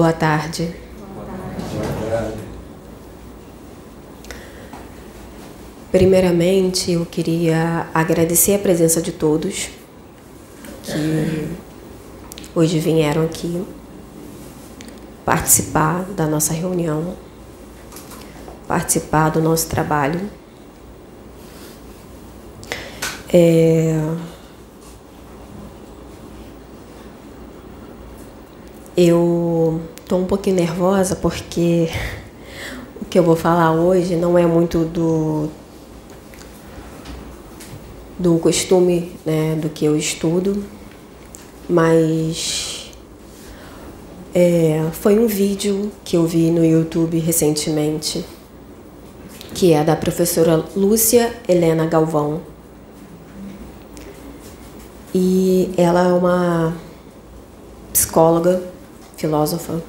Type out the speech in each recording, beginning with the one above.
Boa tarde. Primeiramente, eu queria agradecer a presença de todos que hoje vieram aqui participar da nossa reunião, participar do nosso trabalho. É... Eu estou um pouquinho nervosa porque o que eu vou falar hoje não é muito do, do costume né, do que eu estudo, mas é, foi um vídeo que eu vi no YouTube recentemente, que é da professora Lúcia Helena Galvão. E ela é uma psicóloga, filósofa,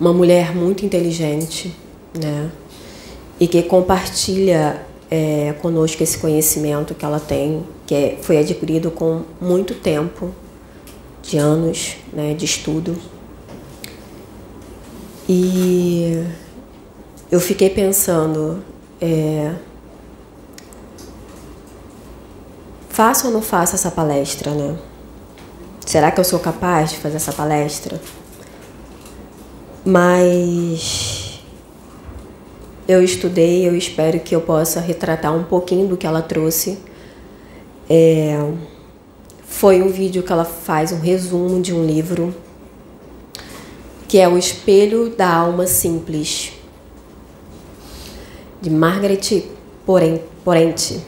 uma mulher muito inteligente, né? E que compartilha é, conosco esse conhecimento que ela tem, que é, foi adquirido com muito tempo, de anos né, de estudo. E eu fiquei pensando, é, faço ou não faço essa palestra, né? Será que eu sou capaz de fazer essa palestra? Mas eu estudei, eu espero que eu possa retratar um pouquinho do que ela trouxe. É, foi um vídeo que ela faz um resumo de um livro que é O Espelho da Alma Simples, de Margaret Porente.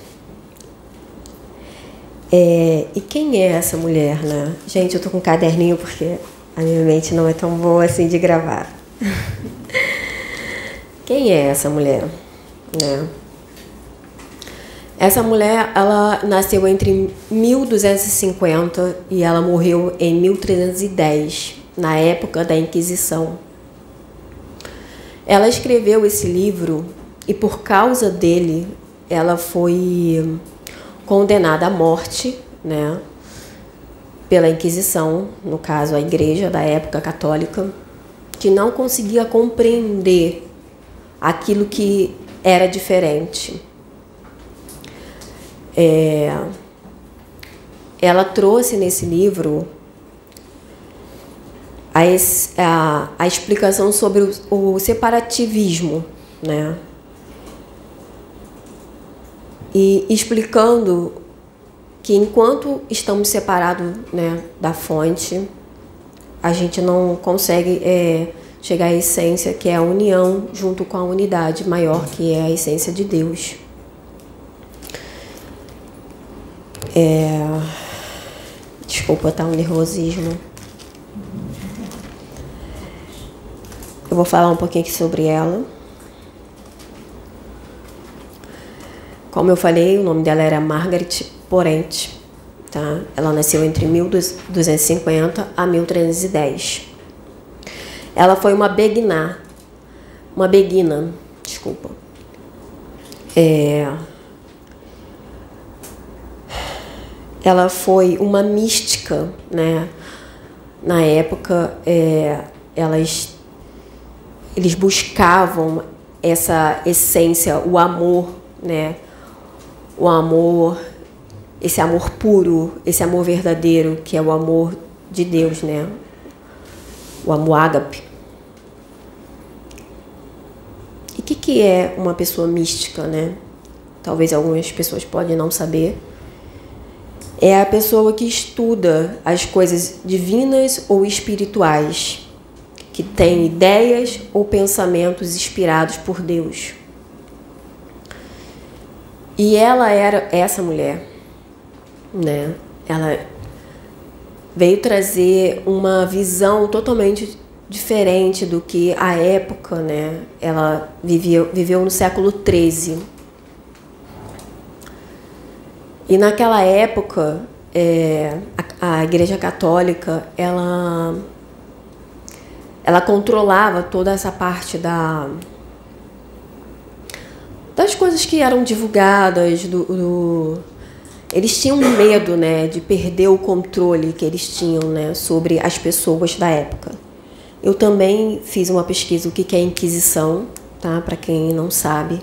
É, e quem é essa mulher, né? Gente, eu tô com um caderninho porque a minha mente não é tão boa assim de gravar. Quem é essa mulher? Né? Essa mulher, ela nasceu entre 1250 e ela morreu em 1310, na época da Inquisição. Ela escreveu esse livro e por causa dele ela foi condenada à morte, né? Pela Inquisição, no caso a igreja da época católica, que não conseguia compreender aquilo que era diferente. É, ela trouxe nesse livro a, a, a explicação sobre o, o, separativismo, né? E explicando que enquanto estamos separados né, da fonte, a gente não consegue é, chegar à essência que é a união junto com a unidade maior que é a essência de Deus. É... Desculpa, tá um nervosismo. Eu vou falar um pouquinho aqui sobre ela. Como eu falei, o nome dela era Margaret Porente. Tá? Ela nasceu entre 1250 a 1310. Ela foi uma beguiná, uma beguina, desculpa. É, ela foi uma mística, né? Na época, é, elas, eles buscavam essa essência, o amor, né? O amor, esse amor puro, esse amor verdadeiro, que é o amor de Deus, né? o amor ágape. E o que, que é uma pessoa mística, né? Talvez algumas pessoas podem não saber. É a pessoa que estuda as coisas divinas ou espirituais, que tem ideias ou pensamentos inspirados por Deus. E ela era essa mulher, né? Ela veio trazer uma visão totalmente diferente do que a época, né? Ela viveu, viveu no século XIII. E naquela época, é, a, a Igreja Católica, ela, ela controlava toda essa parte da das coisas que eram divulgadas do, do eles tinham medo, né, de perder o controle que eles tinham, né, sobre as pessoas da época. Eu também fiz uma pesquisa o que é Inquisição, tá? Para quem não sabe.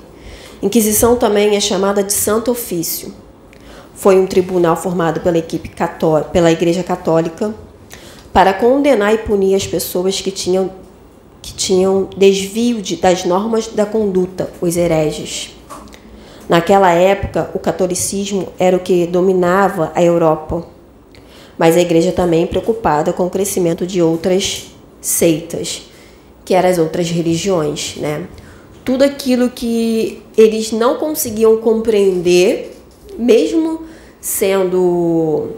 Inquisição também é chamada de Santo Ofício. Foi um tribunal formado pela equipe católica, pela Igreja Católica para condenar e punir as pessoas que tinham que tinham desvio de, das normas da conduta, os hereges. Naquela época, o catolicismo era o que dominava a Europa, mas a igreja também preocupada com o crescimento de outras seitas, que eram as outras religiões, né? Tudo aquilo que eles não conseguiam compreender, mesmo sendo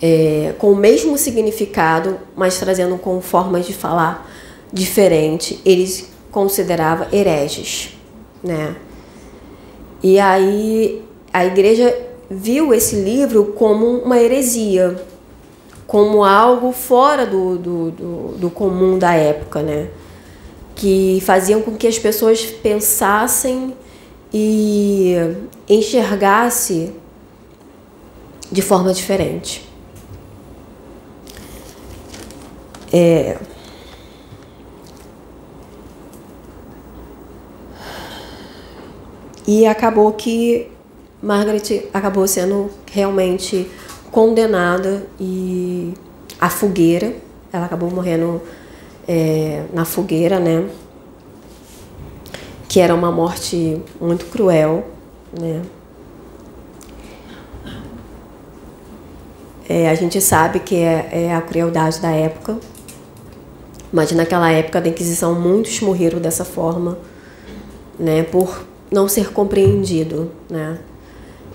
é, com o mesmo significado, mas trazendo com formas de falar diferente, eles consideravam hereges, né? E aí a igreja viu esse livro como uma heresia, como algo fora do, do, do, do comum da época, né? Que faziam com que as pessoas pensassem e enxergassem de forma diferente. É, e acabou que Margaret acabou sendo realmente condenada e a fogueira. Ela acabou morrendo é, na fogueira, né? Que era uma morte muito cruel, né? É, a gente sabe que é, é, a crueldade da época, mas naquela época da Inquisição muitos morreram dessa forma, né? Por não ser compreendido, né?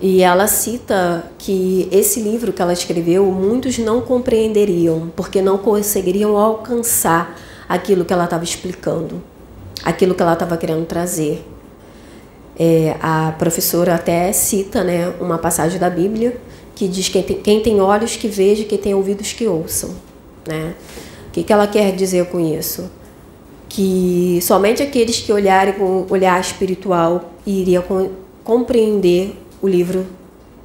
E ela cita que esse livro que ela escreveu, muitos não compreenderiam, porque não conseguiriam alcançar aquilo que ela estava explicando, aquilo que ela estava querendo trazer. É, a professora até cita né, uma passagem da Bíblia que diz que quem tem, olhos que veja, quem tem ouvidos que ouçam. Né? O que, que ela quer dizer com isso? Que somente aqueles que olharem com olhar espiritual iriam compreender o livro,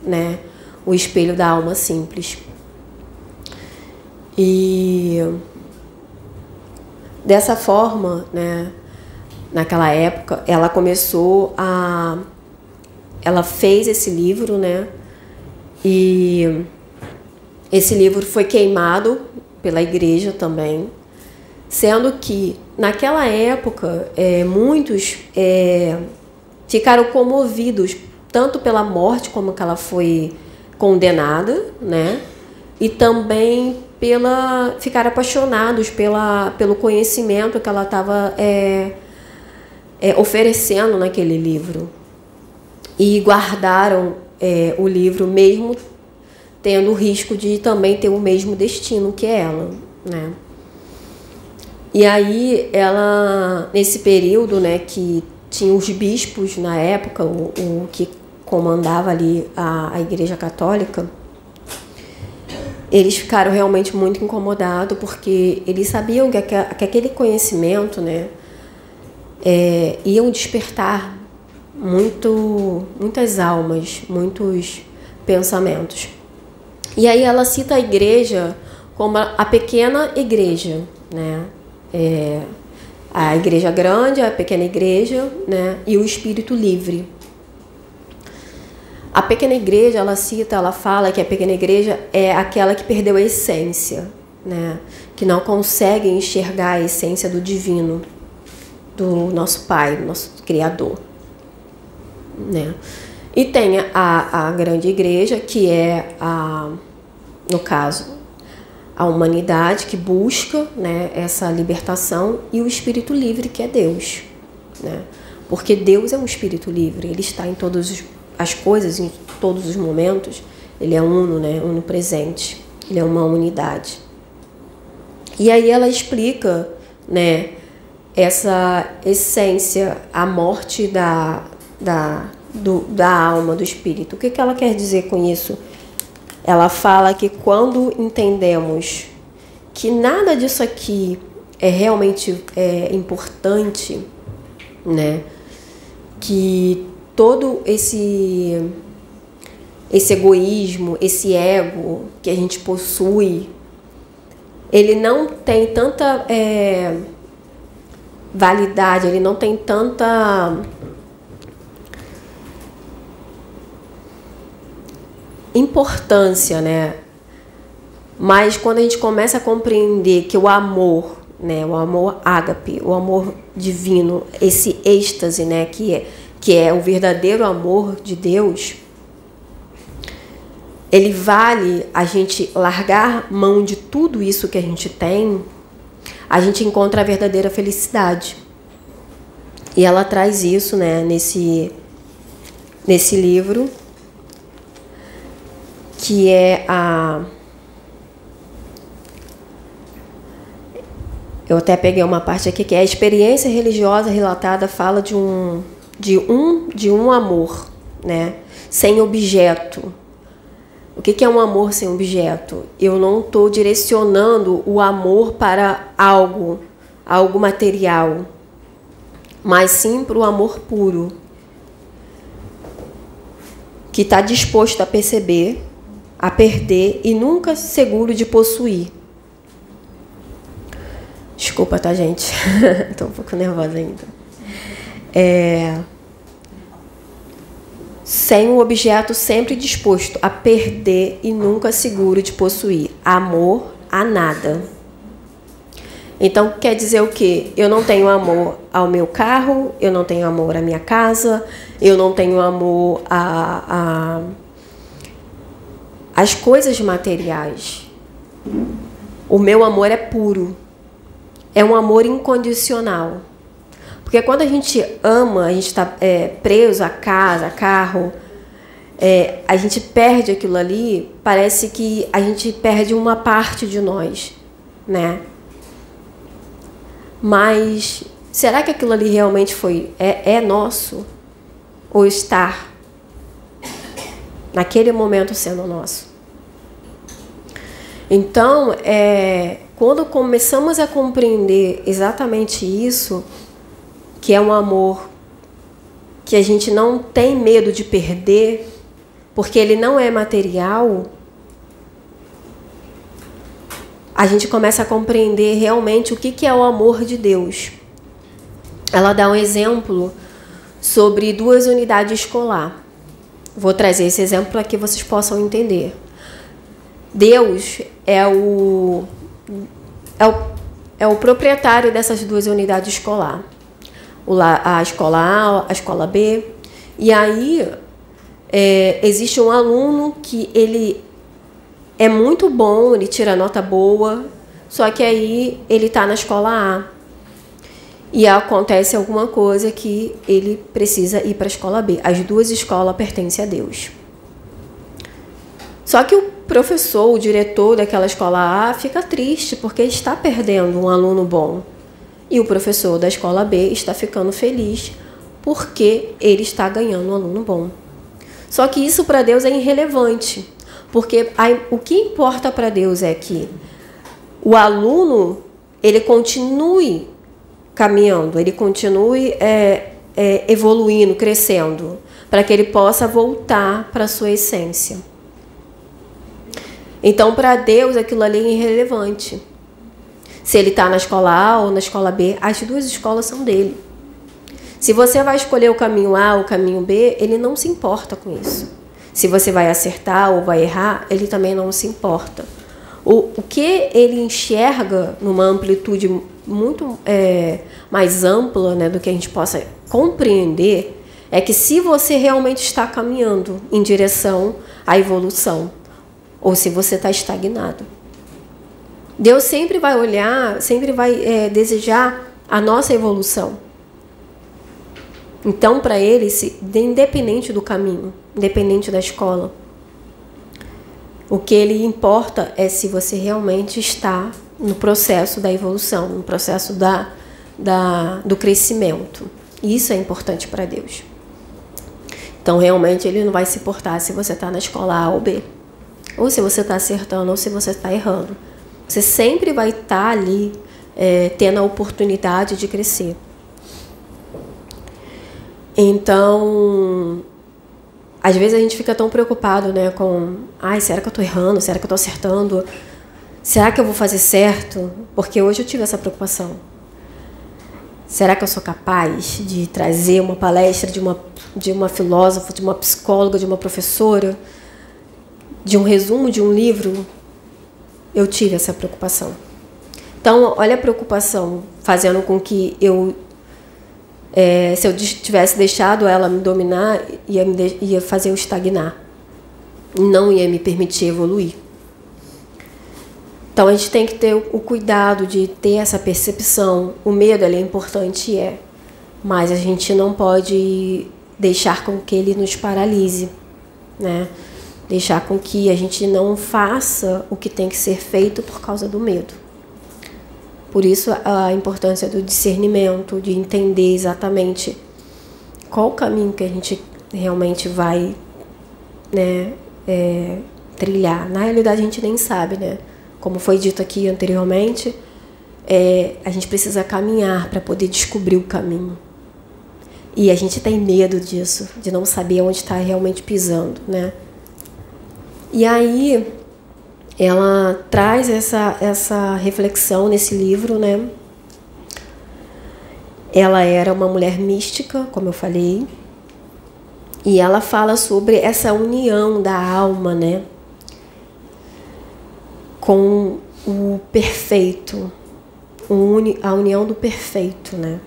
né, O Espelho da Alma Simples. E dessa forma, né, naquela época, ela começou a ela fez esse livro, né? E esse livro foi queimado pela igreja também, sendo que naquela época é, muitos é, ficaram comovidos tanto pela morte como que ela foi condenada, né? E também pela ficar apaixonados pela, pelo conhecimento que ela estava é, é, oferecendo naquele livro e guardaram é, o livro mesmo tendo o risco de também ter o mesmo destino que ela, né? E aí ela nesse período, né, que tinha os bispos na época, o, o que comandava ali a, a Igreja Católica, eles ficaram realmente muito incomodados porque eles sabiam que, que aquele conhecimento, né, é, iam despertar muito, muitas almas, muitos pensamentos. E aí ela cita a igreja como a pequena igreja, né? É, a igreja grande, a pequena igreja, né? E o espírito livre. A pequena igreja, ela cita, ela fala que a pequena igreja é aquela que perdeu a essência, né? que não consegue enxergar a essência do divino, do nosso Pai, do nosso Criador. Né? E tem a, a grande igreja, que é, a, no caso, a humanidade que busca né, essa libertação, e o espírito livre, que é Deus. Né? Porque Deus é um espírito livre, ele está em todos os as coisas em todos os momentos, ele é uno, né? Uno presente. Ele é uma unidade. E aí ela explica, né? Essa essência, a morte da, da, do, da alma, do espírito. O que, que ela quer dizer com isso? Ela fala que quando entendemos que nada disso aqui é realmente é, importante, né? Que todo esse esse egoísmo, esse ego que a gente possui, ele não tem tanta é, validade, ele não tem tanta importância, né? Mas quando a gente começa a compreender que o amor, né, o amor ágape, o amor divino, esse êxtase, né, que é, que é o verdadeiro amor de Deus, ele vale a gente largar mão de tudo isso que a gente tem, a gente encontra a verdadeira felicidade. E ela traz isso, né, nesse nesse livro que é a Eu até peguei uma parte aqui que é a experiência religiosa relatada fala de um de um de um amor, né? Sem objeto. O que é um amor sem objeto? Eu não estou direcionando o amor para algo, algo material, mas sim para o amor puro, que está disposto a perceber, a perder e nunca seguro de possuir. Desculpa, tá, gente? Estou um pouco nervosa ainda. É... Sem o objeto sempre disposto a perder e nunca seguro de possuir. Amor a nada. Então quer dizer o quê? Eu não tenho amor ao meu carro, eu não tenho amor à minha casa, eu não tenho amor a, a as coisas materiais. O meu amor é puro é um amor incondicional. Porque quando a gente ama, a gente está é, preso a casa, a carro, é, a gente perde aquilo ali, parece que a gente perde uma parte de nós, né? Mas será que aquilo ali realmente foi é, é nosso ou está naquele momento sendo nosso? Então, é, quando começamos a compreender exatamente isso, que é um amor que a gente não tem medo de perder, porque ele não é material, a gente começa a compreender realmente o que é o amor de Deus. Ela dá um exemplo sobre duas unidades escolar. Vou trazer esse exemplo para que vocês possam entender. Deus é o é o, é o proprietário dessas duas unidades escolar. a escola A, a escola B. E aí é, existe um aluno que ele é muito bom, ele tira nota boa, só que aí ele está na escola A. E acontece alguma coisa que ele precisa ir para a escola B. As duas escolas pertencem a Deus. Só que o professor, o diretor daquela escola A fica triste porque está perdendo um aluno bom. E o professor da escola B está ficando feliz porque ele está ganhando um aluno bom. Só que isso para Deus é irrelevante, porque o que importa para Deus é que o aluno ele continue caminhando, ele continue é, é, evoluindo, crescendo, para que ele possa voltar para a sua essência. Então, para Deus, aquilo ali é irrelevante. Se ele está na escola A ou na escola B, as duas escolas são dele. Se você vai escolher o caminho A ou o caminho B, ele não se importa com isso. Se você vai acertar ou vai errar, ele também não se importa. O, o que ele enxerga numa amplitude muito é, mais ampla né, do que a gente possa compreender é que se você realmente está caminhando em direção à evolução, ou se você está estagnado. Deus sempre vai olhar, sempre vai é, desejar a nossa evolução. Então, para ele, independente do caminho, independente da escola, o que ele importa é se você realmente está no processo da evolução, no processo da, da, do crescimento. Isso é importante para Deus. Então, realmente, ele não vai se importar se você está na escola A ou B ou se você está acertando ou se você está errando. Você sempre vai estar tá ali é, tendo a oportunidade de crescer. Então, às vezes a gente fica tão preocupado, né, com, ai, será que eu estou errando? Será que eu estou acertando? Será que eu vou fazer certo? Porque hoje eu tive essa preocupação. Será que eu sou capaz de trazer uma palestra de uma, de uma filósofa, de uma psicóloga, de uma professora, de um resumo de um livro? Eu tive essa preocupação. Então, olha a preocupação fazendo com que eu é, se eu tivesse deixado ela me dominar, ia, me de, ia fazer eu estagnar. Não ia me permitir evoluir. Então a gente tem que ter o cuidado de ter essa percepção. O medo é importante, é, mas a gente não pode deixar com que ele nos paralise, né? Deixar com que a gente não faça o que tem que ser feito por causa do medo. Por isso a importância do discernimento, de entender exatamente qual o caminho que a gente realmente vai né, é, trilhar. Na realidade a gente nem sabe, né? Como foi dito aqui anteriormente, é, a gente precisa caminhar para poder descobrir o caminho. E a gente tem medo disso, de não saber onde está realmente pisando, né? E aí ela traz essa, essa reflexão nesse livro, né? Ela era uma mulher mística, como eu falei, e ela fala sobre essa união da alma, né? Com o perfeito, a união do perfeito, né?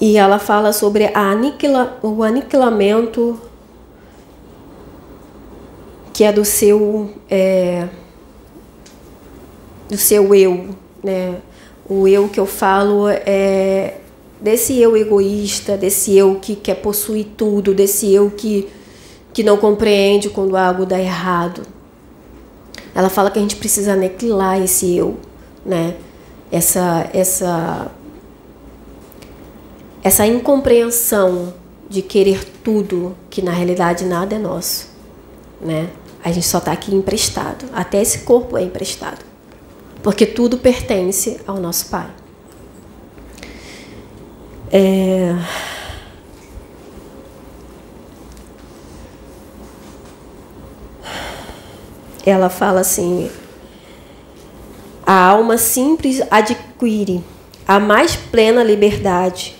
E ela fala sobre aniquila, o aniquilamento que é do seu é, do seu eu, né? O eu que eu falo é desse eu egoísta, desse eu que quer possuir tudo, desse eu que que não compreende quando algo dá errado. Ela fala que a gente precisa aniquilar esse eu, né? Essa essa essa incompreensão de querer tudo que na realidade nada é nosso, né? A gente só está aqui emprestado. Até esse corpo é emprestado. Porque tudo pertence ao nosso Pai. É... Ela fala assim: a alma simples adquire a mais plena liberdade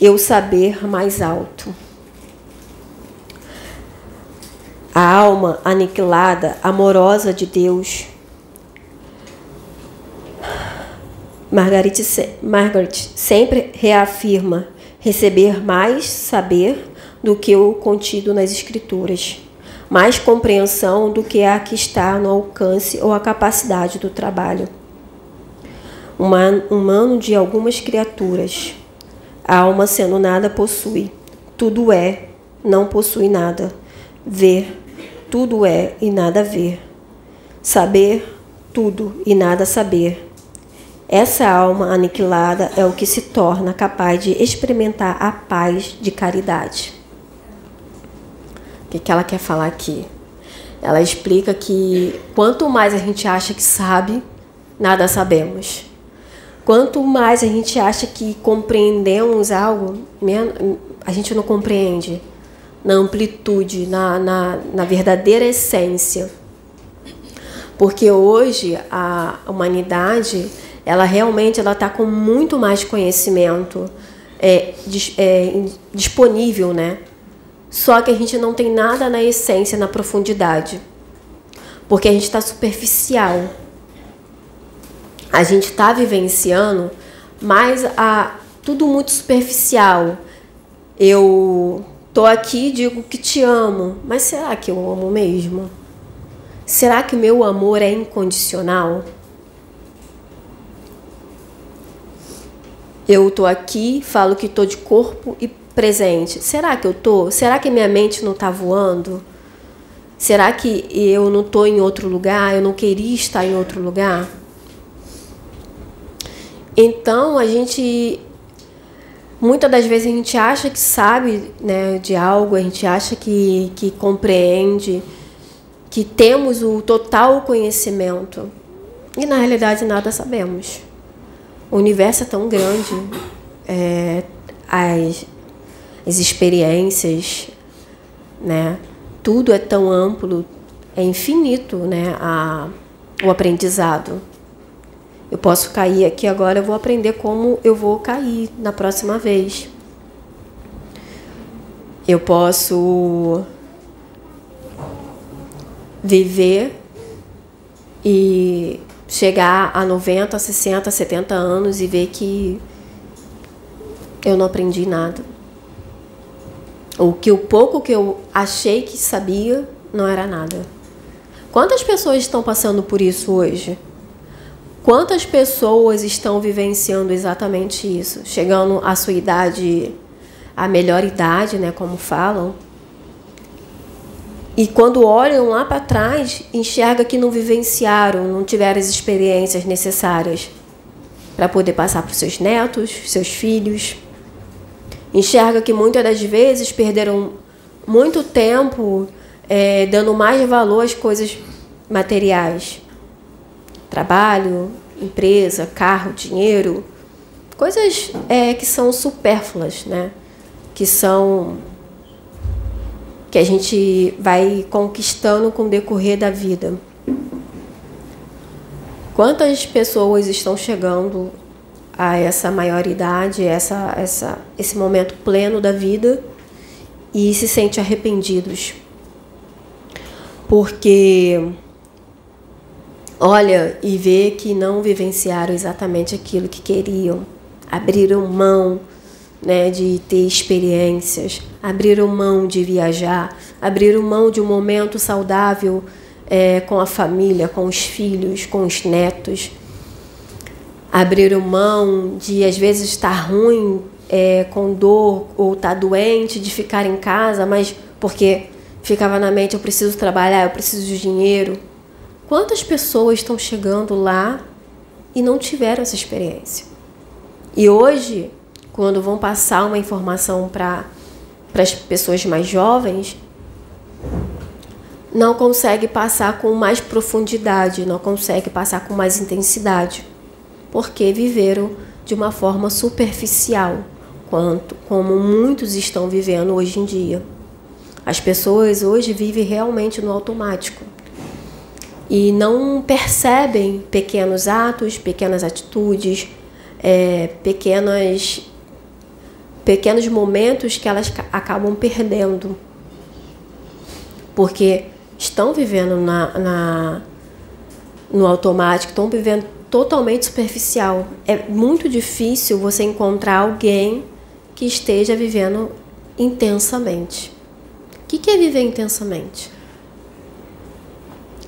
e o saber mais alto. A alma aniquilada, amorosa de Deus. Margaret, Margaret sempre reafirma receber mais saber do que o contido nas Escrituras, mais compreensão do que a que está no alcance ou a capacidade do trabalho. Humano de algumas criaturas, a alma sendo nada possui, tudo é, não possui nada. Ver, tudo é e nada ver. Saber tudo e nada saber. Essa alma aniquilada é o que se torna capaz de experimentar a paz de caridade. O que, que ela quer falar aqui? Ela explica que quanto mais a gente acha que sabe, nada sabemos. Quanto mais a gente acha que compreendemos algo, a gente não compreende na amplitude, na, na, na verdadeira essência. Porque hoje a humanidade, ela realmente ela está com muito mais conhecimento é, é, disponível, né? Só que a gente não tem nada na essência, na profundidade. Porque a gente está superficial. A gente está vivenciando, mas a, tudo muito superficial. Eu Tô aqui e digo que te amo, mas será que eu amo mesmo? Será que o meu amor é incondicional? Eu tô aqui, falo que tô de corpo e presente. Será que eu tô? Será que minha mente não tá voando? Será que eu não tô em outro lugar? Eu não queria estar em outro lugar? Então a gente muitas das vezes a gente acha que sabe né, de algo, a gente acha que, que compreende, que temos o total conhecimento. E na realidade nada sabemos. O universo é tão grande, é, as, as experiências, né? Tudo é tão amplo, é infinito, né? A, o aprendizado. Eu posso cair aqui agora, eu vou aprender como eu vou cair na próxima vez. Eu posso viver e chegar a 90, 60, 70 anos e ver que eu não aprendi nada. Ou que o pouco que eu achei que sabia não era nada. Quantas pessoas estão passando por isso hoje? Quantas pessoas estão vivenciando exatamente isso? Chegando à sua idade, a melhor idade, né, como falam, e quando olham lá para trás, enxerga que não vivenciaram, não tiveram as experiências necessárias para poder passar para os seus netos, seus filhos. Enxerga que muitas das vezes perderam muito tempo é, dando mais valor às coisas materiais. Trabalho, empresa, carro, dinheiro, coisas é, que são supérfluas, né? Que são que a gente vai conquistando com o decorrer da vida. Quantas pessoas estão chegando a essa maioridade, essa, essa, esse momento pleno da vida e se sentem arrependidos? Porque olha e vê que não vivenciaram exatamente aquilo que queriam, abriram mão né, de ter experiências, abriram mão de viajar, abriram mão de um momento saudável é, com a família, com os filhos, com os netos, abriram mão de às vezes estar ruim, é, com dor ou estar tá doente, de ficar em casa, mas porque ficava na mente eu preciso trabalhar, eu preciso de dinheiro. Quantas pessoas estão chegando lá e não tiveram essa experiência? E hoje quando vão passar uma informação para as pessoas mais jovens, não consegue passar com mais profundidade, não consegue passar com mais intensidade, porque viveram de uma forma superficial, quanto como muitos estão vivendo hoje em dia. As pessoas hoje vivem realmente no automático e não percebem pequenos atos, pequenas atitudes, é, pequenas pequenos momentos que elas acabam perdendo. Porque estão vivendo na, na, no automático, estão vivendo totalmente superficial. É muito difícil você encontrar alguém que esteja vivendo intensamente. O que é viver intensamente?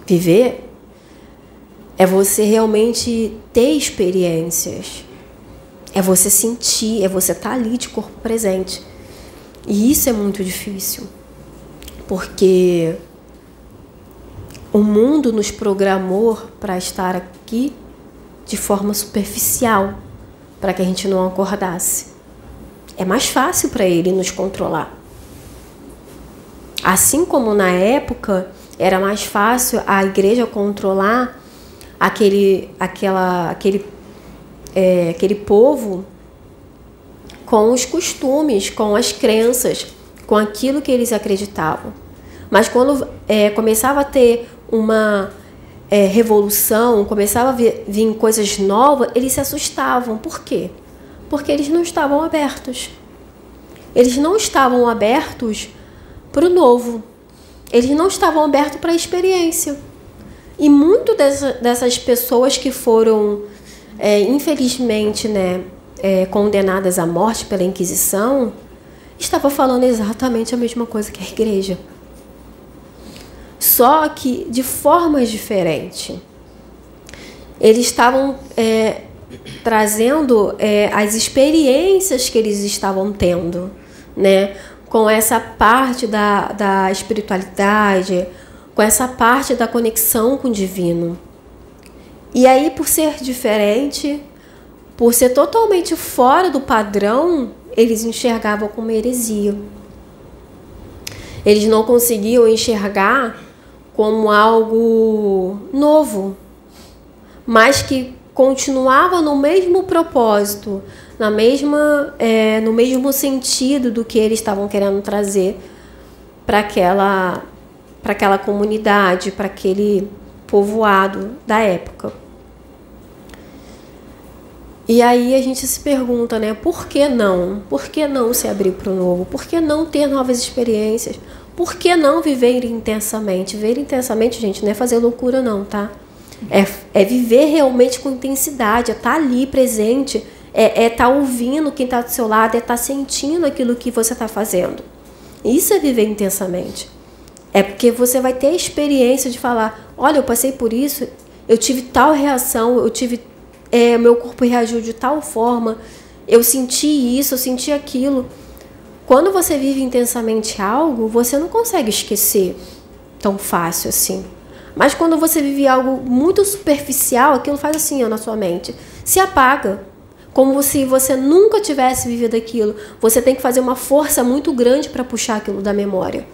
Viver é você realmente ter experiências é você sentir, é você estar tá ali de corpo presente. E isso é muito difícil. Porque o mundo nos programou para estar aqui de forma superficial, para que a gente não acordasse. É mais fácil para ele nos controlar. Assim como na época era mais fácil a igreja controlar aquele, aquela, aquele é, aquele povo com os costumes, com as crenças, com aquilo que eles acreditavam. Mas quando é, começava a ter uma é, revolução, começava a vir, vir coisas novas, eles se assustavam. Por quê? Porque eles não estavam abertos. Eles não estavam abertos para o novo. Eles não estavam abertos para a experiência. E muito dessa, dessas pessoas que foram é, infelizmente, né, é, condenadas à morte pela Inquisição, estava falando exatamente a mesma coisa que a igreja. Só que de formas diferentes. Eles estavam é, trazendo é, as experiências que eles estavam tendo, né? Com essa parte da, da espiritualidade, com essa parte da conexão com o divino. E aí, por ser diferente, por ser totalmente fora do padrão, eles enxergavam como heresia. Eles não conseguiam enxergar como algo novo, mas que continuava no mesmo propósito na mesma, é, no mesmo sentido do que eles estavam querendo trazer para aquela, para aquela comunidade, para aquele povoado da época. E aí a gente se pergunta, né? Por que não? Por que não se abrir para o novo? Por que não ter novas experiências? Por que não viver intensamente? Viver intensamente, gente, não é fazer loucura, não, tá? É, é viver realmente com intensidade, é estar tá ali presente, é estar é tá ouvindo quem está do seu lado, é estar tá sentindo aquilo que você está fazendo. Isso é viver intensamente. É porque você vai ter a experiência de falar: olha, eu passei por isso, eu tive tal reação, eu tive é, meu corpo reagiu de tal forma, eu senti isso, eu senti aquilo. Quando você vive intensamente algo, você não consegue esquecer tão fácil assim. Mas quando você vive algo muito superficial, aquilo faz assim ó, na sua mente. Se apaga. Como se você nunca tivesse vivido aquilo. Você tem que fazer uma força muito grande para puxar aquilo da memória.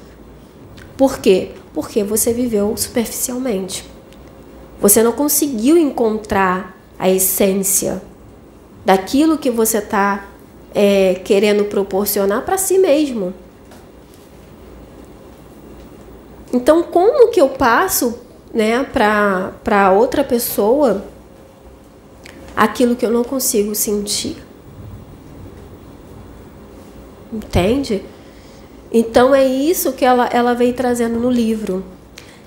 Por quê? Porque você viveu superficialmente. Você não conseguiu encontrar a essência daquilo que você está é, querendo proporcionar para si mesmo. Então, como que eu passo né, para outra pessoa aquilo que eu não consigo sentir? Entende? Então é isso que ela, ela veio trazendo no livro.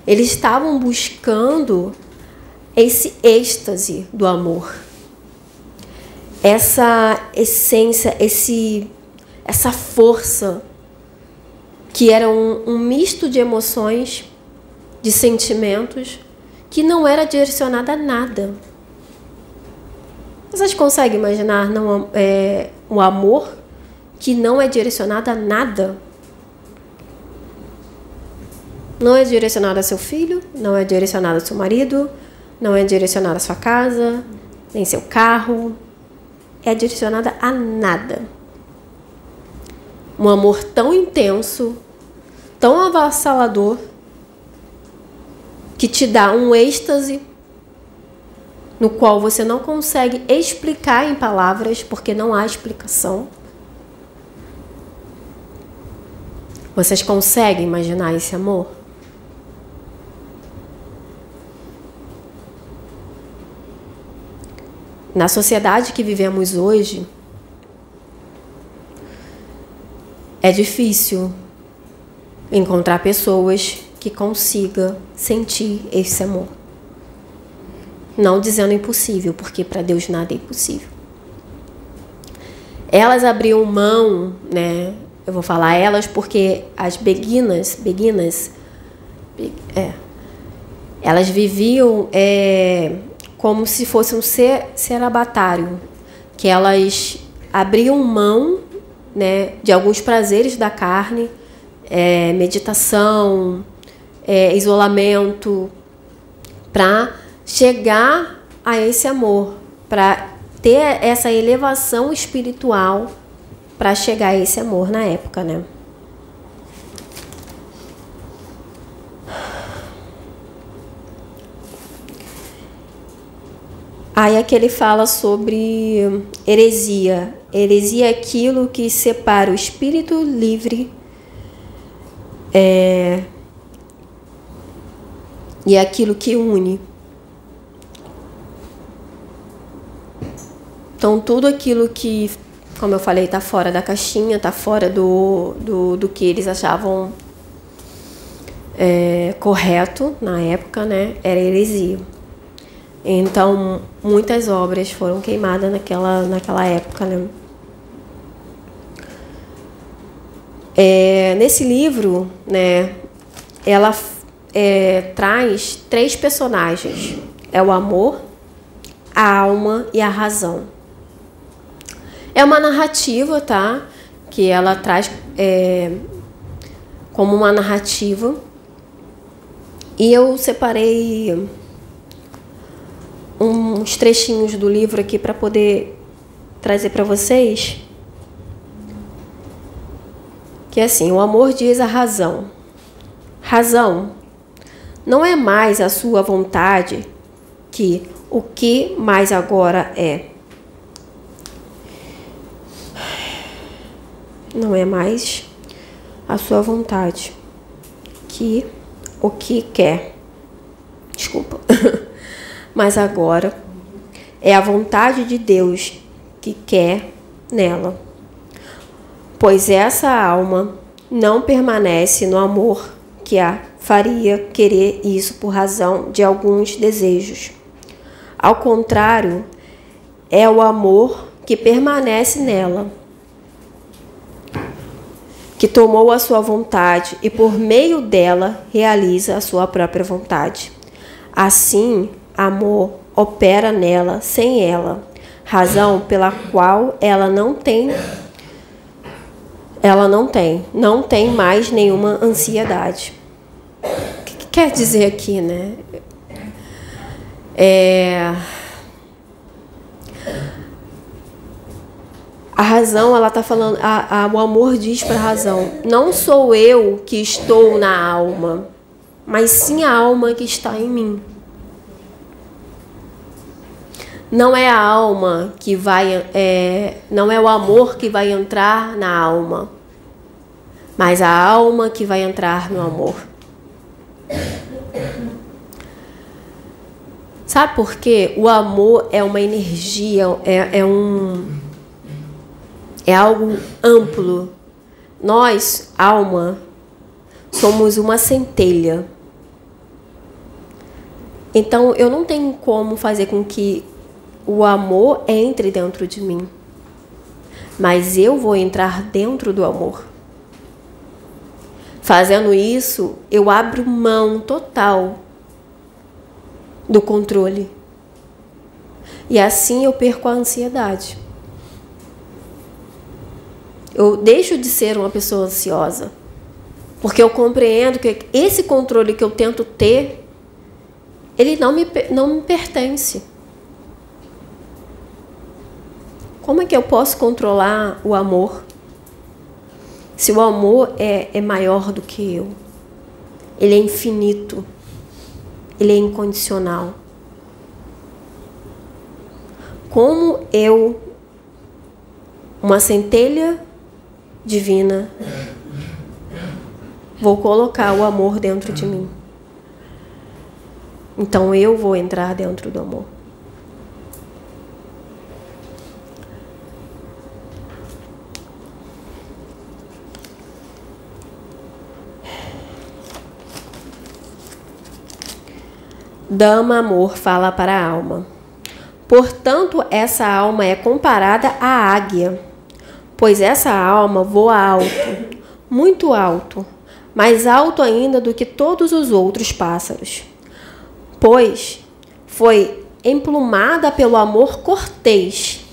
Eles estavam buscando esse êxtase do amor, essa essência, esse, essa força que era um, um misto de emoções, de sentimentos, que não era direcionada a nada. Vocês conseguem imaginar não, é, um amor que não é direcionado a nada? Não é direcionado a seu filho, não é direcionado a seu marido, não é direcionada à sua casa, nem seu carro, é direcionada a nada. Um amor tão intenso, tão avassalador, que te dá um êxtase no qual você não consegue explicar em palavras, porque não há explicação. Vocês conseguem imaginar esse amor? Na sociedade que vivemos hoje, é difícil encontrar pessoas que consiga sentir esse amor. Não dizendo impossível, porque para Deus nada é impossível. Elas abriam mão, né? Eu vou falar elas porque as beguinas, beguinas, é, elas viviam é, como se fosse um ser, cerabatário, que elas abriam mão né, de alguns prazeres da carne, é, meditação, é, isolamento, para chegar a esse amor, para ter essa elevação espiritual para chegar a esse amor na época, né? Aí aqui ele fala sobre heresia. Heresia é aquilo que separa o espírito livre é, e é aquilo que une. Então, tudo aquilo que, como eu falei, está fora da caixinha, está fora do, do, do que eles achavam é, correto na época, né? Era heresia. Então, muitas obras foram queimadas naquela, naquela época. Né? É, nesse livro, né, ela é, traz três personagens: é o amor, a alma e a razão. É uma narrativa, tá? Que ela traz é, como uma narrativa. E eu separei uns trechinhos do livro aqui para poder trazer para vocês. Que é assim: o amor diz a razão. Razão não é mais a sua vontade que o que mais agora é. Não é mais a sua vontade que o que quer. Desculpa. Mas agora é a vontade de Deus que quer nela. Pois essa alma não permanece no amor que a faria querer isso por razão de alguns desejos. Ao contrário, é o amor que permanece nela, que tomou a sua vontade e por meio dela realiza a sua própria vontade. Assim, amor opera nela sem ela, razão pela qual ela não tem ela não tem, não tem mais nenhuma ansiedade. O que, que quer dizer aqui, né? É... A razão, ela está falando, a, a, o amor diz para a razão: não sou eu que estou na alma, mas sim a alma que está em mim. Não é a alma que vai, é, não é o amor que vai entrar na alma, mas a alma que vai entrar no amor. Sabe por quê? O amor é uma energia, é, é um. É algo amplo. Nós, alma, somos uma centelha. Então eu não tenho como fazer com que o amor entre dentro de mim. Mas eu vou entrar dentro do amor. Fazendo isso, eu abro mão total do controle. E assim eu perco a ansiedade. Eu deixo de ser uma pessoa ansiosa. Porque eu compreendo que esse controle que eu tento ter, ele não me, não me pertence. Como é que eu posso controlar o amor? Se o amor é, é maior do que eu, ele é infinito, ele é incondicional. Como eu, uma centelha divina, vou colocar o amor dentro de mim? Então eu vou entrar dentro do amor. Dama amor fala para a alma. Portanto, essa alma é comparada à águia, pois essa alma voa alto, muito alto, mais alto ainda do que todos os outros pássaros. Pois foi emplumada pelo amor cortês.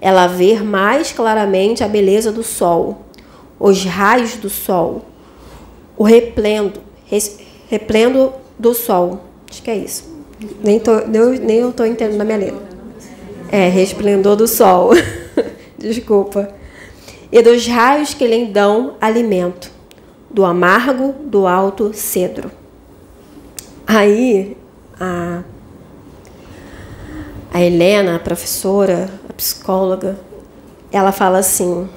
Ela vê mais claramente a beleza do sol, os raios do sol, o replendo, replendo do sol Acho que é isso. Nem, tô, nem, nem eu estou entendendo na minha letra. É, resplendor do sol. Desculpa. E dos raios que lhe dão alimento, do amargo do alto cedro. Aí, a, a Helena, a professora, a psicóloga, ela fala assim,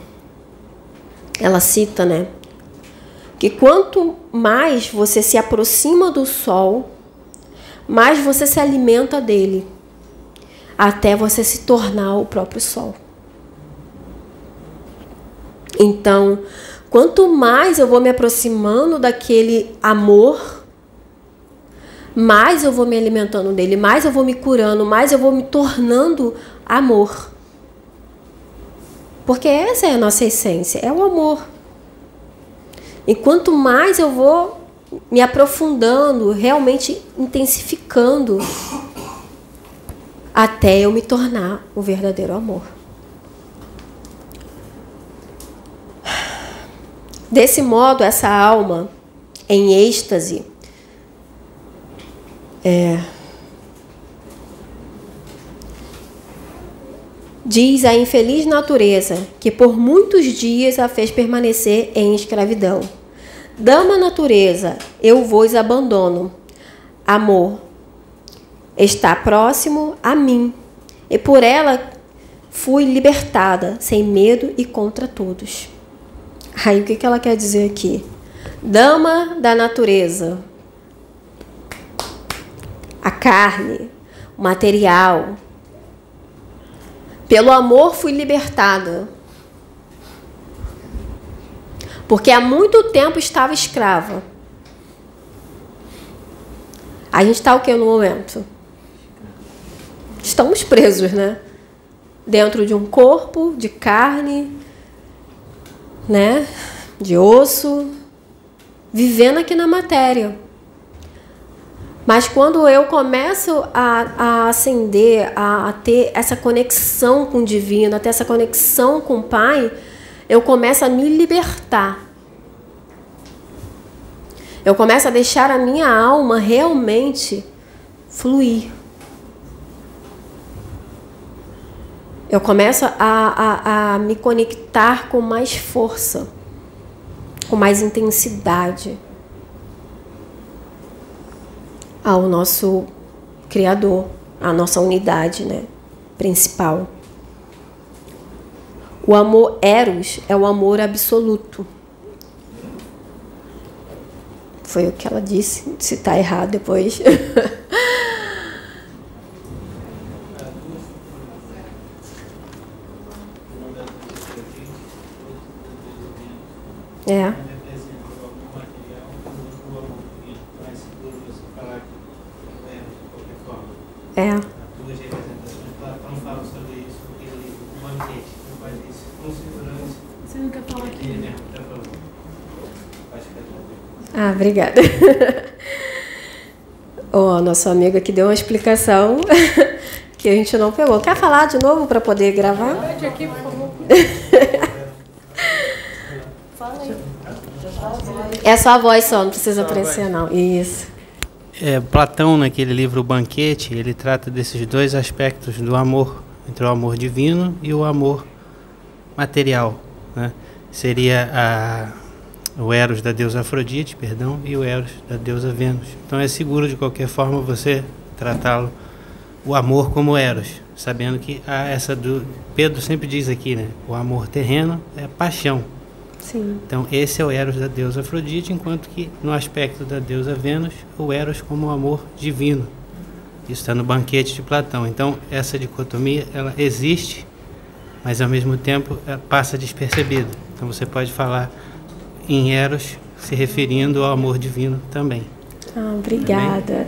ela cita, né? Que quanto mais você se aproxima do sol, mais você se alimenta dele, até você se tornar o próprio sol. Então, quanto mais eu vou me aproximando daquele amor, mais eu vou me alimentando dele, mais eu vou me curando, mais eu vou me tornando amor. Porque essa é a nossa essência, é o amor. E quanto mais eu vou me aprofundando, realmente intensificando até eu me tornar o verdadeiro amor. Desse modo, essa alma em êxtase é, diz a infeliz natureza que por muitos dias a fez permanecer em escravidão Dama natureza, eu vos abandono. Amor, está próximo a mim, e por ela fui libertada, sem medo e contra todos. Aí o que, que ela quer dizer aqui? Dama da natureza, a carne, o material. Pelo amor fui libertada. Porque há muito tempo estava escrava. A gente está o que no momento? Estamos presos, né? Dentro de um corpo de carne, né? De osso, vivendo aqui na matéria. Mas quando eu começo a, a acender, a, a, ter essa conexão com o divino, a ter essa conexão com o Pai, eu começo a me libertar eu começo a deixar a minha alma realmente fluir. Eu começo a, a, a me conectar com mais força, com mais intensidade ao nosso Criador, à nossa unidade né, principal. O amor Eros é o amor absoluto. Foi o que ela disse. Se está errado depois. é. É. As duas representações, Platão fala sobre isso naquele livro, o banquete, que faz isso com segurança. Você nunca fala aqui. Ele mesmo está falando. Pode ficar tranquilo. Ah, obrigada. O nosso amigo aqui deu uma explicação que a gente não pegou. Quer falar de novo para poder gravar? aqui, por favor. Fala aí. É só a voz só, não precisa aparecer não. Isso. É, Platão, naquele livro O Banquete, ele trata desses dois aspectos do amor, entre o amor divino e o amor material. Né? Seria a o Eros da deusa Afrodite, perdão, e o Eros da deusa Vênus. Então é seguro de qualquer forma você tratá-lo o amor como Eros, sabendo que há essa do Pedro sempre diz aqui, né? O amor terreno é paixão. Sim. Então esse é o Eros da deusa Afrodite, enquanto que no aspecto da deusa Vênus, o Eros como o amor divino. Isso está no banquete de Platão. Então essa dicotomia ela existe, mas ao mesmo tempo passa despercebida. Então você pode falar em Eros, se referindo ao amor divino também. Ah, obrigada.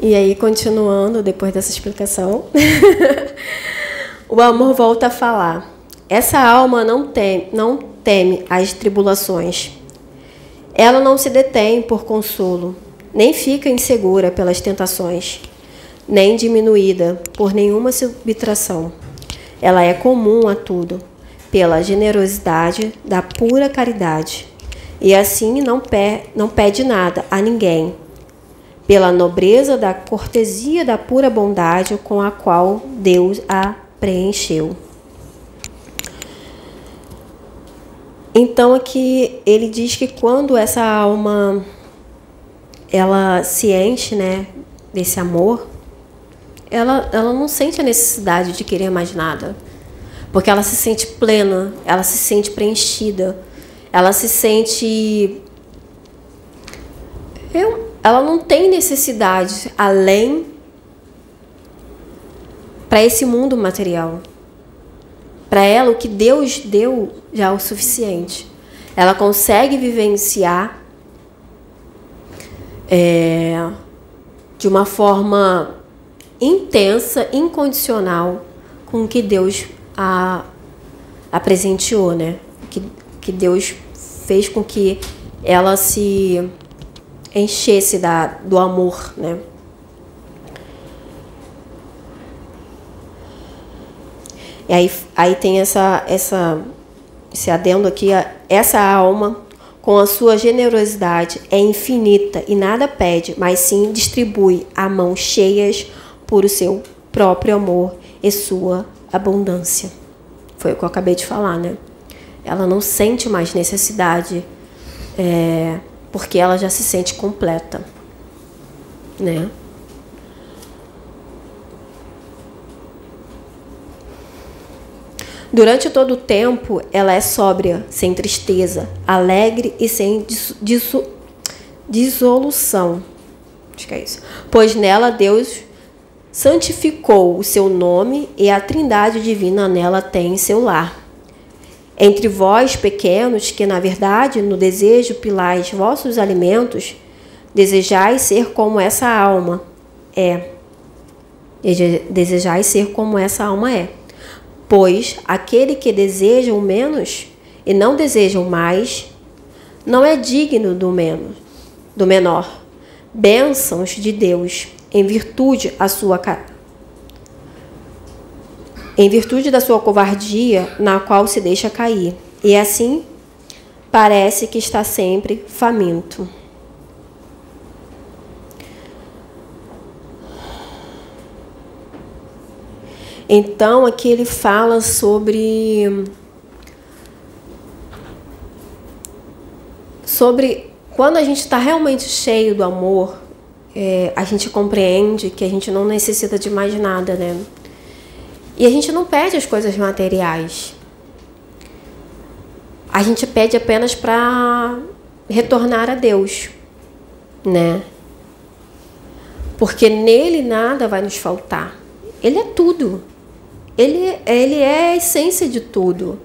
e aí, continuando, depois dessa explicação, o amor volta a falar. Essa alma não teme, não teme as tribulações. Ela não se detém por consolo, nem fica insegura pelas tentações, nem diminuída por nenhuma subtração ela é comum a tudo, pela generosidade da pura caridade, e assim não, pe não pede nada a ninguém, pela nobreza da cortesia da pura bondade com a qual Deus a preencheu. Então aqui ele diz que quando essa alma ela se enche, né, desse amor, ela, ela não sente a necessidade de querer mais nada. Porque ela se sente plena, ela se sente preenchida, ela se sente. Eu, ela não tem necessidade além para esse mundo material. Para ela, o que Deus deu já é o suficiente. Ela consegue vivenciar é, de uma forma intensa, incondicional com o que Deus a, a presenteou, né? Que, que Deus fez com que ela se enchesse da, do amor, né? E aí, aí tem essa, essa, esse adendo aqui, essa alma, com a sua generosidade, é infinita e nada pede, mas sim distribui a mão cheias por o seu próprio amor e sua abundância. Foi o que eu acabei de falar, né? Ela não sente mais necessidade é, porque ela já se sente completa, né? Durante todo o tempo, ela é sóbria, sem tristeza, alegre e sem dissolução. Acho que é isso. Pois nela Deus santificou o seu nome e a trindade divina nela tem seu lar. Entre vós, pequenos, que na verdade no desejo pilais vossos alimentos, desejais ser como essa alma é. Desejais ser como essa alma é. Pois aquele que deseja o menos e não deseja o mais, não é digno do menos, do menor. Bênçãos de Deus, em virtude a sua em virtude da sua covardia, na qual se deixa cair. E assim parece que está sempre faminto. Então, aqui ele fala sobre. Sobre quando a gente está realmente cheio do amor, é, a gente compreende que a gente não necessita de mais nada, né? E a gente não pede as coisas materiais. A gente pede apenas para retornar a Deus, né? Porque nele nada vai nos faltar. Ele é tudo. Ele, ele é a essência de tudo.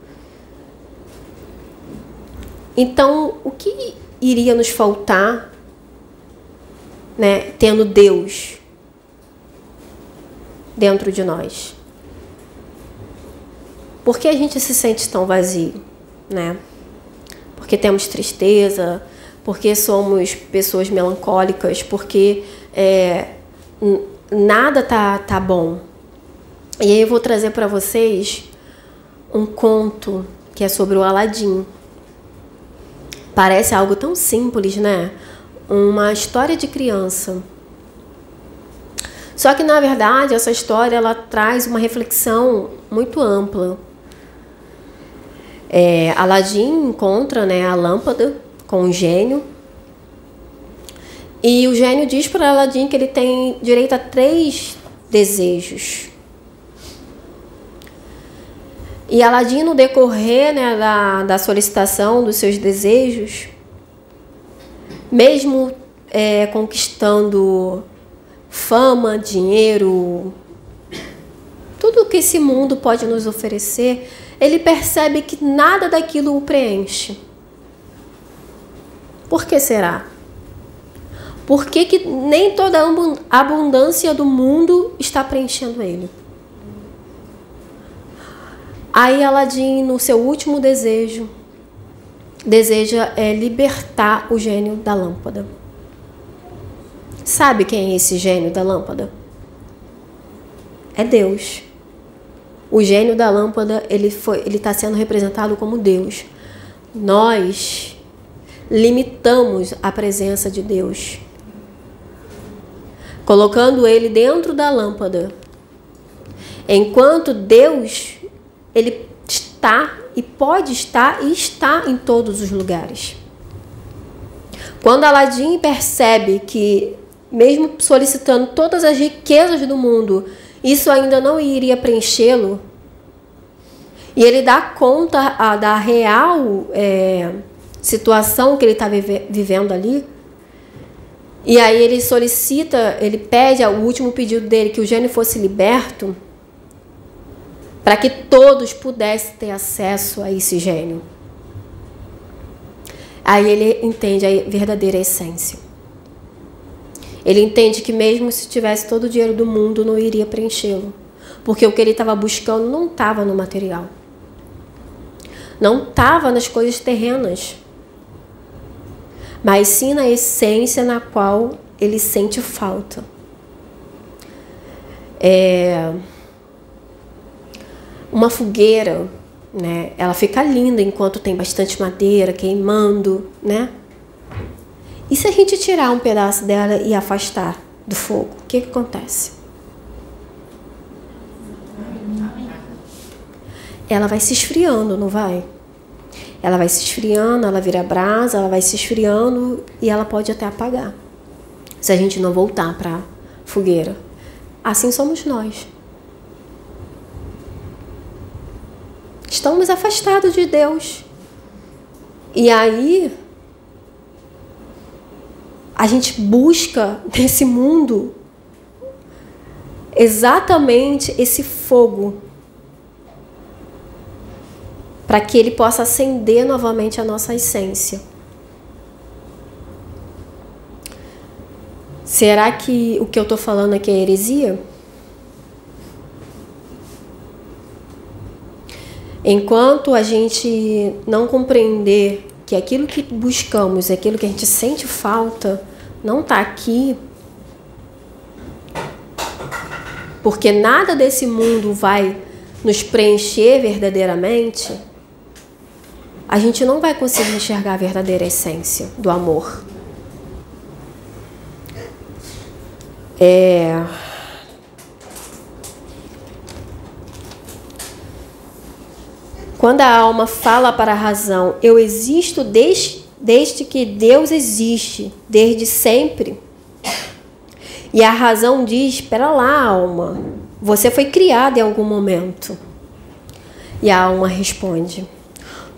Então, o que iria nos faltar, né, tendo Deus dentro de nós? Por que a gente se sente tão vazio, né? Porque temos tristeza, porque somos pessoas melancólicas, porque é, nada tá, tá bom. E aí eu vou trazer para vocês um conto que é sobre o Aladim. Parece algo tão simples, né? Uma história de criança. Só que na verdade essa história ela traz uma reflexão muito ampla. É, Aladim encontra né, a lâmpada com o gênio. E o gênio diz para Aladim que ele tem direito a três desejos. E Aladim, no decorrer né, da, da solicitação dos seus desejos, mesmo é, conquistando fama, dinheiro, tudo que esse mundo pode nos oferecer, ele percebe que nada daquilo o preenche. Por que será? Por que, que nem toda a abundância do mundo está preenchendo ele? Aí Aladim, no seu último desejo, deseja é, libertar o gênio da lâmpada. Sabe quem é esse gênio da lâmpada? É Deus. O gênio da lâmpada, ele foi, ele está sendo representado como Deus. Nós limitamos a presença de Deus, colocando ele dentro da lâmpada. Enquanto Deus, ele está e pode estar e está em todos os lugares. Quando Aladim percebe que, mesmo solicitando todas as riquezas do mundo, isso ainda não iria preenchê-lo. E ele dá conta a, da real é, situação que ele está vive, vivendo ali. E aí ele solicita, ele pede o último pedido dele que o gênio fosse liberto para que todos pudessem ter acesso a esse gênio. Aí ele entende a verdadeira essência. Ele entende que mesmo se tivesse todo o dinheiro do mundo, não iria preenchê-lo. Porque o que ele estava buscando não estava no material. Não estava nas coisas terrenas. Mas sim na essência na qual ele sente falta. É... Uma fogueira, né? Ela fica linda enquanto tem bastante madeira queimando, né? E se a gente tirar um pedaço dela e afastar do fogo, o que, que acontece? Ela vai se esfriando, não vai? Ela vai se esfriando, ela vira brasa, ela vai se esfriando e ela pode até apagar. Se a gente não voltar para fogueira. Assim somos nós. Estamos afastados de Deus. E aí a gente busca nesse mundo exatamente esse fogo para que ele possa acender novamente a nossa essência. Será que o que eu estou falando aqui é heresia? Enquanto a gente não compreender que aquilo que buscamos, aquilo que a gente sente falta, não está aqui, porque nada desse mundo vai nos preencher verdadeiramente, a gente não vai conseguir enxergar a verdadeira essência do amor. É. Quando a alma fala para a razão, eu existo desde, desde que Deus existe, desde sempre. E a razão diz: espera lá, alma, você foi criada em algum momento. E a alma responde: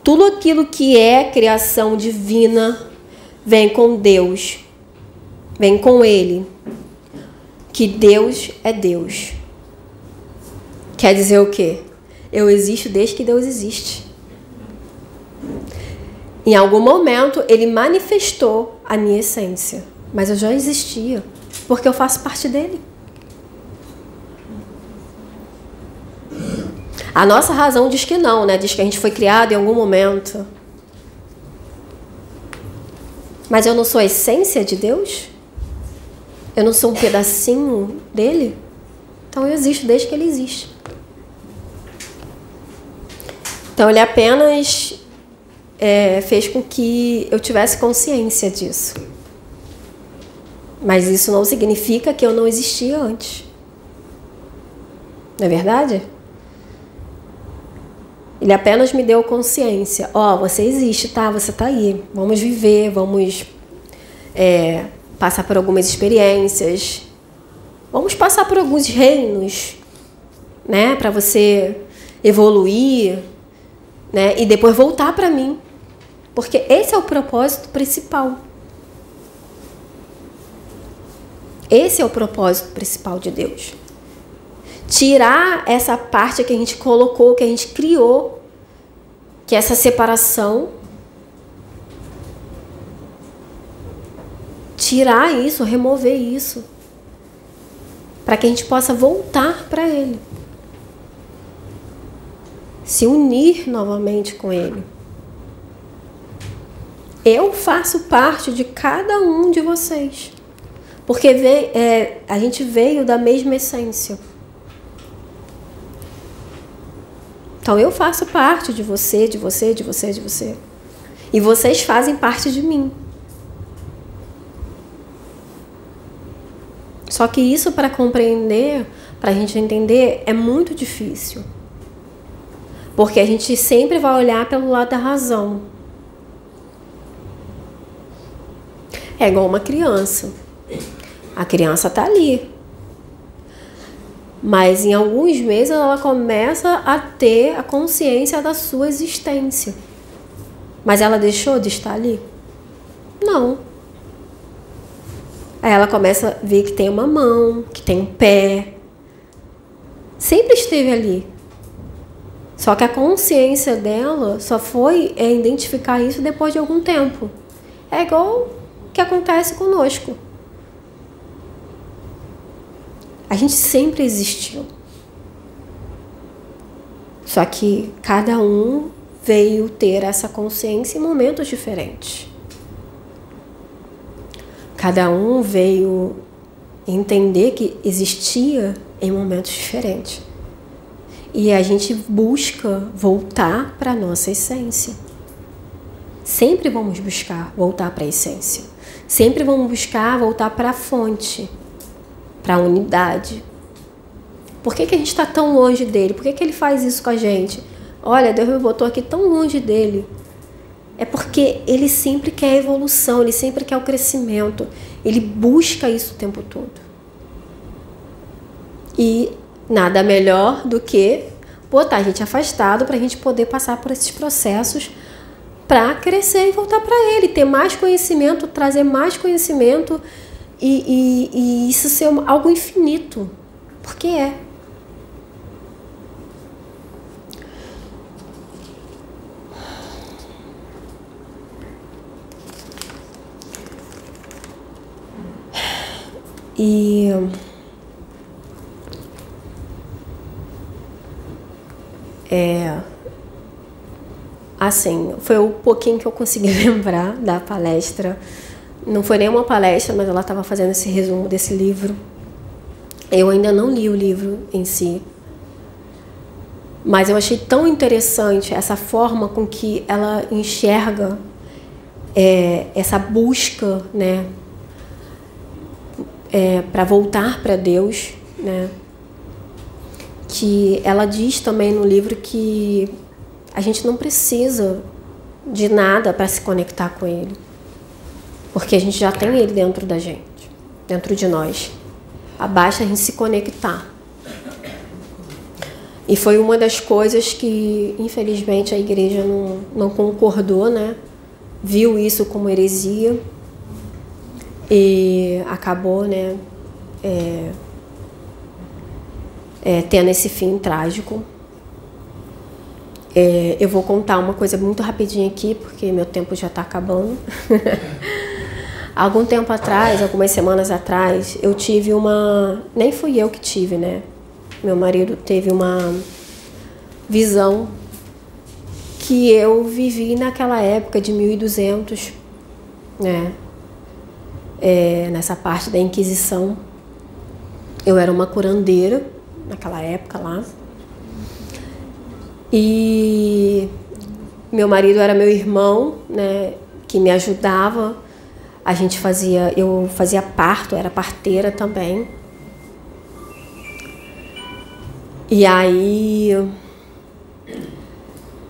tudo aquilo que é criação divina vem com Deus, vem com Ele. Que Deus é Deus. Quer dizer o quê? Eu existo desde que Deus existe. Em algum momento ele manifestou a minha essência, mas eu já existia, porque eu faço parte dele. A nossa razão diz que não, né? Diz que a gente foi criado em algum momento. Mas eu não sou a essência de Deus? Eu não sou um pedacinho dele? Então eu existo desde que ele existe. Então ele apenas é, fez com que eu tivesse consciência disso. Mas isso não significa que eu não existia antes. Não é verdade? Ele apenas me deu consciência. Ó, oh, você existe, tá? Você tá aí. Vamos viver, vamos é, passar por algumas experiências. Vamos passar por alguns reinos, né? Para você evoluir, né? E depois voltar para mim. Porque esse é o propósito principal. Esse é o propósito principal de Deus. Tirar essa parte que a gente colocou, que a gente criou, que é essa separação. Tirar isso, remover isso. Para que a gente possa voltar para Ele se unir novamente com Ele. Eu faço parte de cada um de vocês, porque vem, é, a gente veio da mesma essência. Então eu faço parte de você, de você, de você, de você. E vocês fazem parte de mim. Só que isso para compreender, para a gente entender, é muito difícil. Porque a gente sempre vai olhar pelo lado da razão. É igual uma criança. A criança está ali. Mas em alguns meses ela começa a ter a consciência da sua existência. Mas ela deixou de estar ali? Não. Aí ela começa a ver que tem uma mão, que tem um pé. Sempre esteve ali. Só que a consciência dela só foi é, identificar isso depois de algum tempo. É igual que acontece conosco. A gente sempre existiu. Só que cada um veio ter essa consciência em momentos diferentes. Cada um veio entender que existia em momentos diferentes. E a gente busca voltar para a nossa essência. Sempre vamos buscar voltar para a essência. Sempre vamos buscar voltar para a fonte, para a unidade. Por que, que a gente está tão longe dele? Por que, que ele faz isso com a gente? Olha, Deus me botou aqui tão longe dele. É porque ele sempre quer a evolução, ele sempre quer o crescimento. Ele busca isso o tempo todo. E Nada melhor do que botar a gente afastado para a gente poder passar por esses processos para crescer e voltar para ele, ter mais conhecimento, trazer mais conhecimento e, e, e isso ser algo infinito, porque é. E é assim, foi o pouquinho que eu consegui lembrar da palestra. Não foi nenhuma palestra, mas ela estava fazendo esse resumo desse livro. Eu ainda não li o livro em si, mas eu achei tão interessante essa forma com que ela enxerga é, essa busca, né, é, para voltar para Deus, né? Que ela diz também no livro que a gente não precisa de nada para se conectar com Ele, porque a gente já tem Ele dentro da gente, dentro de nós. Abaixa a gente se conectar. E foi uma das coisas que, infelizmente, a igreja não, não concordou, né? Viu isso como heresia e acabou, né, é, é, tendo esse fim trágico. É, eu vou contar uma coisa muito rapidinho aqui, porque meu tempo já está acabando. Algum tempo atrás, algumas semanas atrás, eu tive uma. Nem fui eu que tive, né? Meu marido teve uma visão que eu vivi naquela época de 1200, né? é, nessa parte da Inquisição. Eu era uma curandeira naquela época lá. E meu marido era meu irmão, né, que me ajudava. A gente fazia, eu fazia parto, era parteira também. E aí,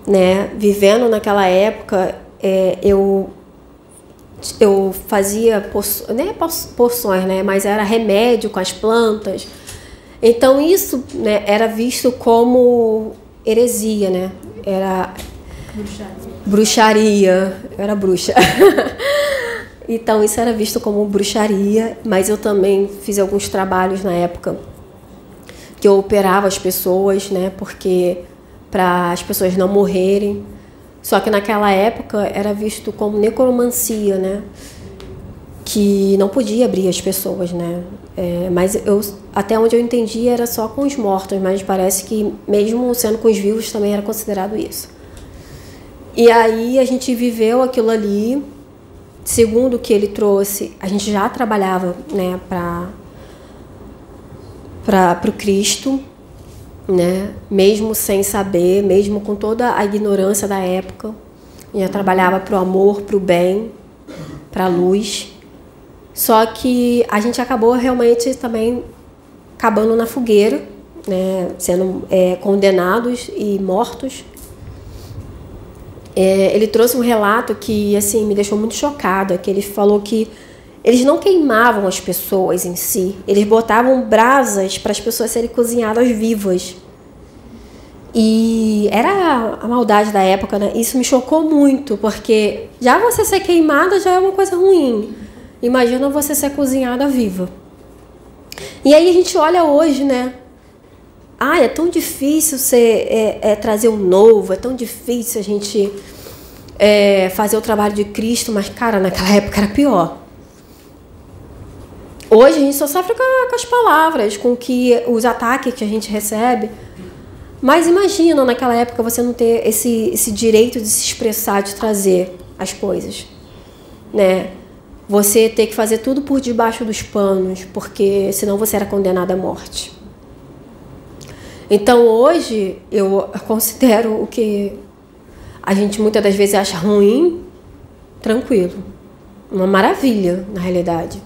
né, vivendo naquela época, é, eu eu fazia nem poções, né, mas era remédio com as plantas. Então isso né, era visto como heresia, né? Era bruxaria. bruxaria. Era bruxa. então isso era visto como bruxaria, mas eu também fiz alguns trabalhos na época que eu operava as pessoas, né? Porque para as pessoas não morrerem. Só que naquela época era visto como necromancia, né? Que não podia abrir as pessoas, né? É, mas eu, até onde eu entendi era só com os mortos, mas parece que mesmo sendo com os vivos também era considerado isso. E aí a gente viveu aquilo ali, segundo o que ele trouxe, a gente já trabalhava, né, para o Cristo, né? Mesmo sem saber, mesmo com toda a ignorância da época, eu trabalhava para o amor, para o bem, para a luz. Só que a gente acabou realmente também acabando na fogueira, né? Sendo é, condenados e mortos. É, ele trouxe um relato que assim me deixou muito chocada, que ele falou que eles não queimavam as pessoas em si, eles botavam brasas para as pessoas serem cozinhadas vivas. E era a maldade da época, né? Isso me chocou muito, porque já você ser queimada já é uma coisa ruim. Imagina você ser cozinhada viva. E aí a gente olha hoje, né? Ah, é tão difícil ser, é, é trazer um novo, é tão difícil a gente é, fazer o trabalho de Cristo, mas, cara, naquela época era pior. Hoje a gente só sofre com, com as palavras, com que os ataques que a gente recebe. Mas imagina naquela época você não ter esse, esse direito de se expressar, de trazer as coisas, né? Você ter que fazer tudo por debaixo dos panos, porque senão você era condenado à morte. Então hoje eu considero o que a gente muitas das vezes acha ruim, tranquilo. Uma maravilha, na realidade.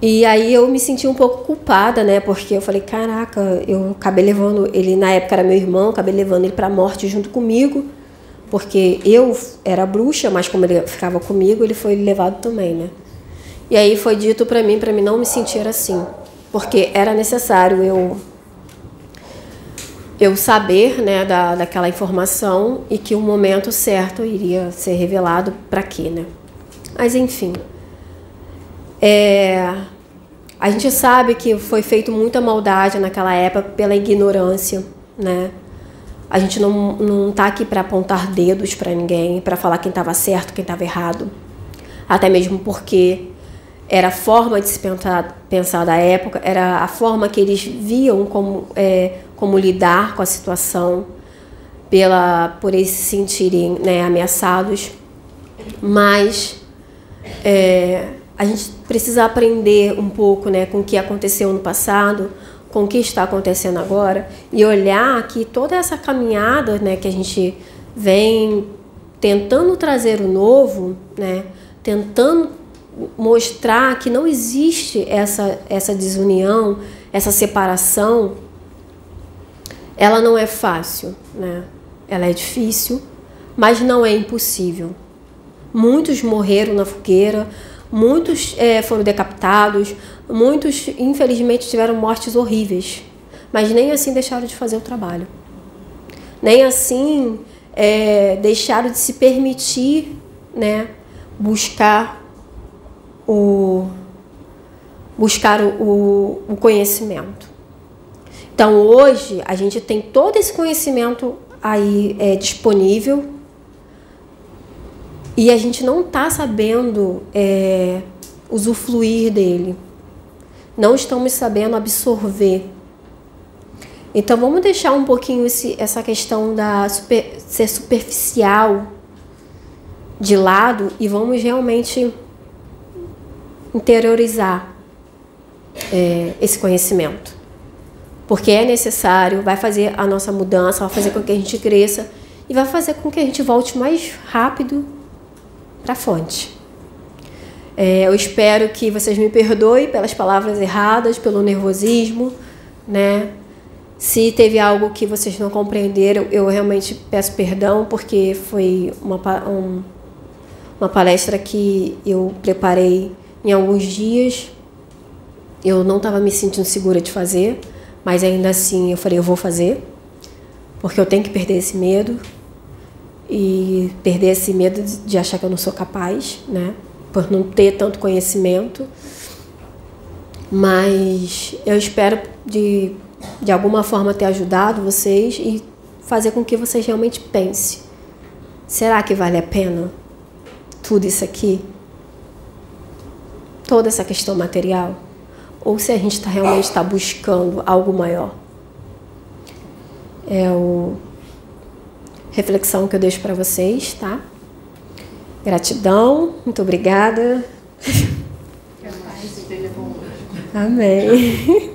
E aí eu me senti um pouco culpada, né? Porque eu falei, caraca, eu acabei levando ele, na época era meu irmão, acabei levando ele para a morte junto comigo, porque eu era bruxa, mas como ele ficava comigo, ele foi levado também, né? E aí foi dito para mim, para mim não me sentir assim, porque era necessário eu eu saber né, da, daquela informação e que o momento certo iria ser revelado para quê, né? Mas enfim, é, a gente sabe que foi feito muita maldade naquela época pela ignorância, né? A gente não, não tá aqui para apontar dedos para ninguém, para falar quem estava certo, quem estava errado. Até mesmo porque era a forma de se pensar, pensar da época, era a forma que eles viam como, é, como lidar com a situação, pela, por eles se sentirem né, ameaçados. Mas é, a gente precisa aprender um pouco né, com o que aconteceu no passado, com o que está acontecendo agora, e olhar que toda essa caminhada né, que a gente vem tentando trazer o novo, né, tentando mostrar que não existe essa, essa desunião, essa separação, ela não é fácil, né? Ela é difícil, mas não é impossível. Muitos morreram na fogueira, muitos é, foram decapitados, muitos, infelizmente, tiveram mortes horríveis, mas nem assim deixaram de fazer o trabalho. Nem assim é, deixaram de se permitir né, buscar o buscar o, o conhecimento. Então hoje a gente tem todo esse conhecimento aí é, disponível e a gente não está sabendo é, usufruir dele, não estamos sabendo absorver. Então vamos deixar um pouquinho esse, essa questão da super, ser superficial de lado e vamos realmente interiorizar é, esse conhecimento. Porque é necessário, vai fazer a nossa mudança, vai fazer com que a gente cresça e vai fazer com que a gente volte mais rápido para a fonte. É, eu espero que vocês me perdoem pelas palavras erradas, pelo nervosismo, né? Se teve algo que vocês não compreenderam, eu realmente peço perdão, porque foi uma, um, uma palestra que eu preparei em alguns dias eu não estava me sentindo segura de fazer, mas ainda assim eu falei, eu vou fazer, porque eu tenho que perder esse medo e perder esse medo de achar que eu não sou capaz, né? Por não ter tanto conhecimento. Mas eu espero de, de alguma forma ter ajudado vocês e fazer com que vocês realmente pensem: será que vale a pena tudo isso aqui? toda essa questão material ou se a gente tá, realmente está buscando algo maior. É o reflexão que eu deixo para vocês, tá? Gratidão, muito obrigada. Que a paz esteja Amém.